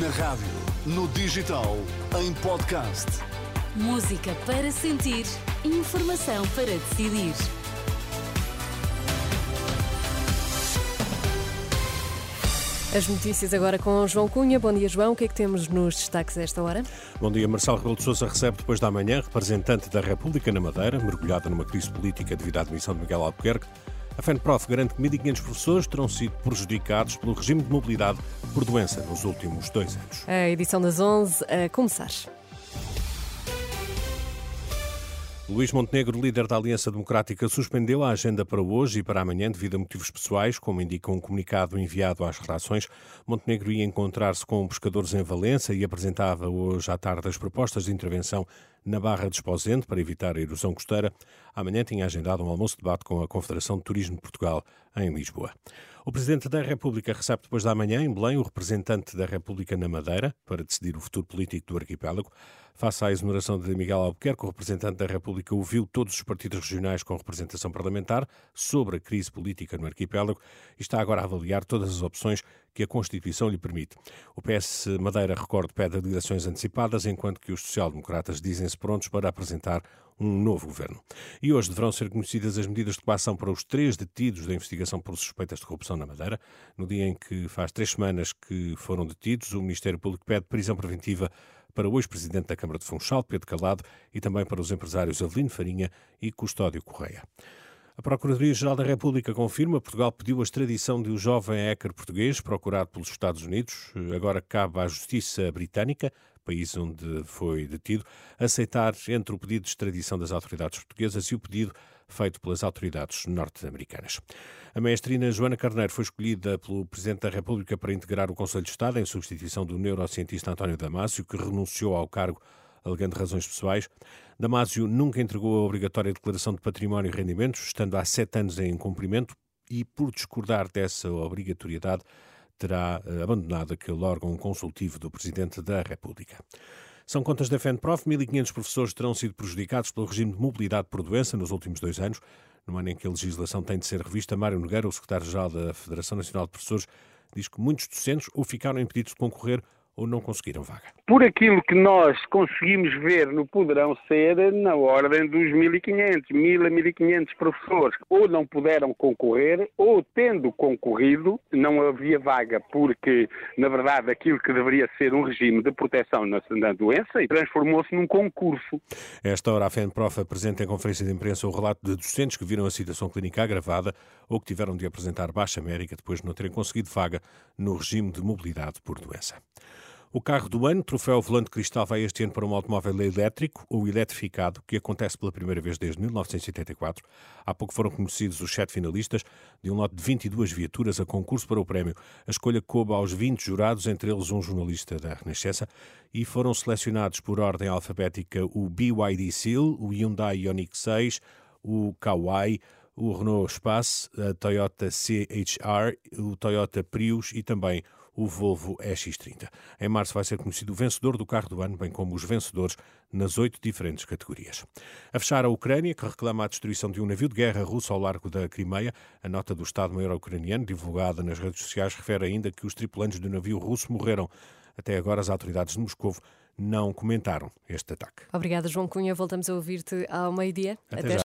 Na rádio, no digital, em podcast. Música para sentir, informação para decidir. As notícias agora com João Cunha. Bom dia, João. O que é que temos nos destaques a esta hora? Bom dia. Marcelo Rebelo de Sousa recebe depois da manhã representante da República na Madeira, mergulhada numa crise política devido à admissão de Miguel Albuquerque. A FENPROF garante que 1.500 professores terão sido prejudicados pelo regime de mobilidade por doença nos últimos dois anos. A edição das 11 a começar. Luís Montenegro, líder da Aliança Democrática, suspendeu a agenda para hoje e para amanhã devido a motivos pessoais, como indica um comunicado enviado às redações. Montenegro ia encontrar-se com pescadores em Valença e apresentava hoje à tarde as propostas de intervenção na Barra de Esposente para evitar a erosão costeira. Amanhã tinha agendado um almoço-debate com a Confederação de Turismo de Portugal em Lisboa. O Presidente da República recebe depois da manhã, em Belém, o representante da República na Madeira para decidir o futuro político do arquipélago. Face à exoneração de Miguel Albuquerque, o representante da República ouviu todos os partidos regionais com representação parlamentar sobre a crise política no arquipélago e está agora a avaliar todas as opções que a Constituição lhe permite. O PS Madeira, recordo, pede eleições antecipadas, enquanto que os social-democratas dizem-se prontos para apresentar um novo governo. E hoje deverão ser conhecidas as medidas de coação para os três detidos da investigação por suspeitas de corrupção na Madeira. No dia em que faz três semanas que foram detidos, o Ministério Público pede prisão preventiva para o ex-presidente da Câmara de Funchal, Pedro Calado, e também para os empresários Avelino Farinha e Custódio Correia. A Procuradoria-Geral da República confirma que Portugal pediu a extradição de um jovem hacker português procurado pelos Estados Unidos. Agora cabe à Justiça Britânica, país onde foi detido, aceitar entre o pedido de extradição das autoridades portuguesas e o pedido feito pelas autoridades norte-americanas. A maestrina Joana Carneiro foi escolhida pelo Presidente da República para integrar o Conselho de Estado em substituição do neurocientista António Damásio, que renunciou ao cargo alegando razões pessoais. Damásio nunca entregou a obrigatória declaração de património e rendimentos, estando há sete anos em cumprimento, e por discordar dessa obrigatoriedade, terá eh, abandonado aquele órgão consultivo do Presidente da República. São contas da FENPROF, 1.500 professores terão sido prejudicados pelo regime de mobilidade por doença nos últimos dois anos. No ano em que a legislação tem de ser revista, Mário Nogueira, o secretário-geral da Federação Nacional de Professores, diz que muitos docentes ou ficaram impedidos de concorrer ou não conseguiram vaga? Por aquilo que nós conseguimos ver no poderão ser na ordem dos 1.500, 1.000 a 1.500 professores. Ou não puderam concorrer, ou tendo concorrido, não havia vaga, porque, na verdade, aquilo que deveria ser um regime de proteção na, na doença transformou-se num concurso. Esta hora, a FENPROF apresenta em conferência de imprensa o relato de docentes que viram a situação clínica agravada ou que tiveram de apresentar baixa médica depois de não terem conseguido vaga no regime de mobilidade por doença. O carro do ano, troféu volante cristal, vai este ano para um automóvel elétrico ou eletrificado, que acontece pela primeira vez desde 1984. Há pouco foram conhecidos os sete finalistas de um lote de 22 viaturas a concurso para o prémio. A escolha coube aos 20 jurados, entre eles um jornalista da Renascença, e foram selecionados por ordem alfabética o BYD Seal, o Hyundai Ioniq 6, o Kauai, o Renault Space, a Toyota CHR, o Toyota Prius e também o Volvo EX30. Em março vai ser conhecido o vencedor do carro do ano, bem como os vencedores nas oito diferentes categorias. A fechar a Ucrânia, que reclama a destruição de um navio de guerra russo ao largo da Crimeia, a nota do Estado-Maior ucraniano, divulgada nas redes sociais, refere ainda que os tripulantes do navio russo morreram. Até agora, as autoridades de Moscou não comentaram este ataque. Obrigada, João Cunha. Voltamos a ouvir-te ao meio-dia. Até, Até já.